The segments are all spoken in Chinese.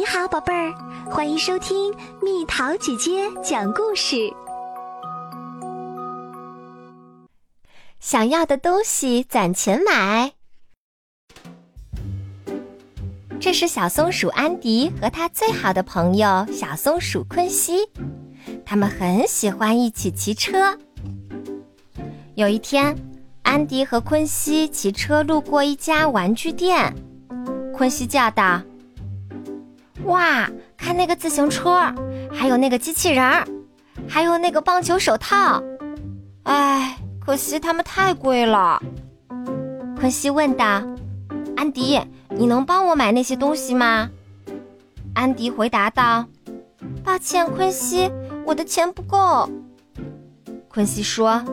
你好，宝贝儿，欢迎收听蜜桃姐姐讲故事。想要的东西攒钱买。这是小松鼠安迪和他最好的朋友小松鼠昆西，他们很喜欢一起骑车。有一天，安迪和昆西骑车路过一家玩具店，昆西叫道：“哇，看那个自行车，还有那个机器人，还有那个棒球手套。哎，可惜它们太贵了。”昆西问道：“安迪。”你能帮我买那些东西吗？安迪回答道：“抱歉，昆西，我的钱不够。”昆西说：“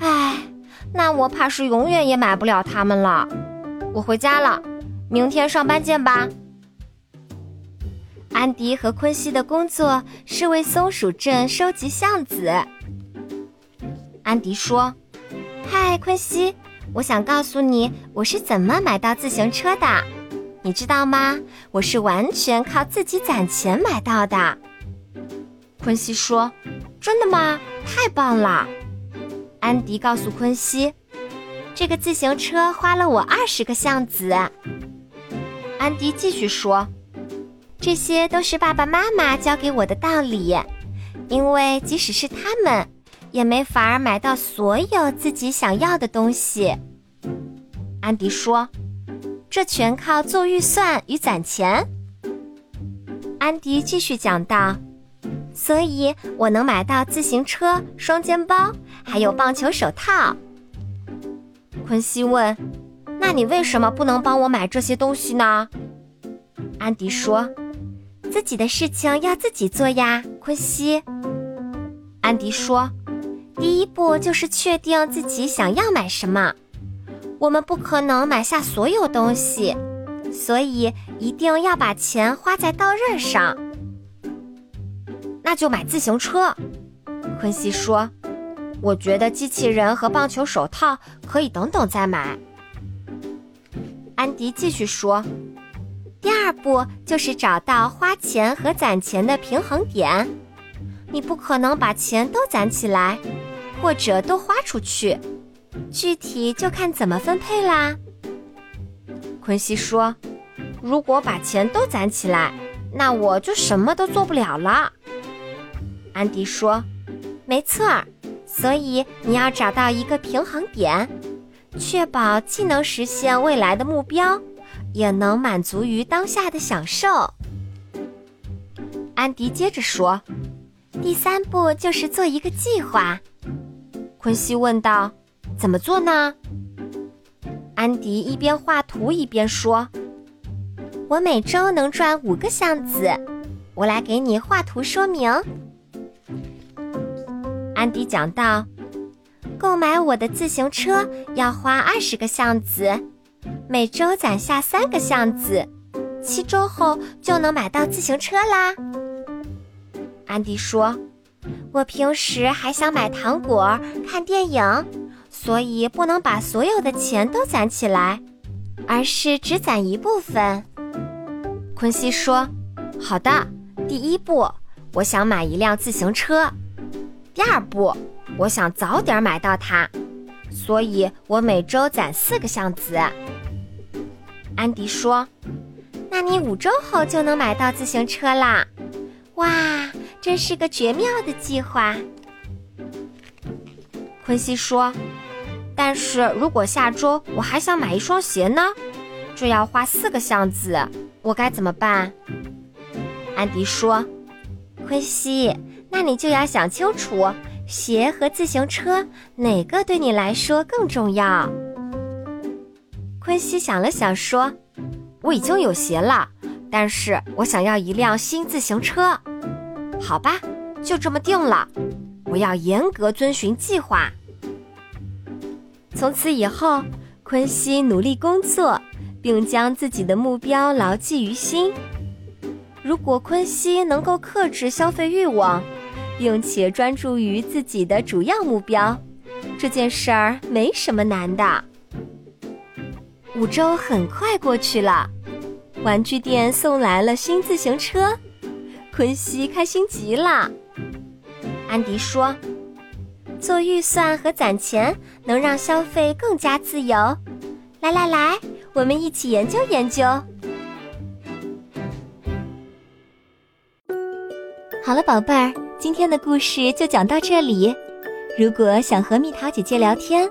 唉，那我怕是永远也买不了它们了。我回家了，明天上班见吧。”安迪和昆西的工作是为松鼠镇收集橡子。安迪说：“嗨，昆西。”我想告诉你，我是怎么买到自行车的，你知道吗？我是完全靠自己攒钱买到的。昆西说：“真的吗？太棒了！”安迪告诉昆西：“这个自行车花了我二十个橡子。”安迪继续说：“这些都是爸爸妈妈教给我的道理，因为即使是他们。”也没法儿买到所有自己想要的东西，安迪说：“这全靠做预算与攒钱。”安迪继续讲道：“所以我能买到自行车、双肩包，还有棒球手套。”昆西问：“那你为什么不能帮我买这些东西呢？”安迪说：“自己的事情要自己做呀。”昆西，安迪说。第一步就是确定自己想要买什么。我们不可能买下所有东西，所以一定要把钱花在刀刃上。那就买自行车，昆西说。我觉得机器人和棒球手套可以等等再买。安迪继续说。第二步就是找到花钱和攒钱的平衡点。你不可能把钱都攒起来。或者都花出去，具体就看怎么分配啦。昆西说：“如果把钱都攒起来，那我就什么都做不了了。”安迪说：“没错儿，所以你要找到一个平衡点，确保既能实现未来的目标，也能满足于当下的享受。”安迪接着说：“第三步就是做一个计划。”昆西问道：“怎么做呢？”安迪一边画图一边说：“我每周能赚五个橡子，我来给你画图说明。”安迪讲道：“购买我的自行车要花二十个橡子，每周攒下三个橡子，七周后就能买到自行车啦。”安迪说。我平时还想买糖果、看电影，所以不能把所有的钱都攒起来，而是只攒一部分。昆西说：“好的，第一步，我想买一辆自行车；第二步，我想早点买到它，所以我每周攒四个橡子。”安迪说：“那你五周后就能买到自行车啦！”哇！真是个绝妙的计划，昆西说。但是如果下周我还想买一双鞋呢？这要花四个箱子，我该怎么办？安迪说。昆西，那你就要想清楚，鞋和自行车哪个对你来说更重要？昆西想了想说：“我已经有鞋了，但是我想要一辆新自行车。”好吧，就这么定了。我要严格遵循计划。从此以后，昆西努力工作，并将自己的目标牢记于心。如果昆西能够克制消费欲望，并且专注于自己的主要目标，这件事儿没什么难的。五周很快过去了，玩具店送来了新自行车，昆西开心极了。安迪说：“做预算和攒钱能让消费更加自由。来来来，我们一起研究研究。”好了，宝贝儿，今天的故事就讲到这里。如果想和蜜桃姐姐聊天，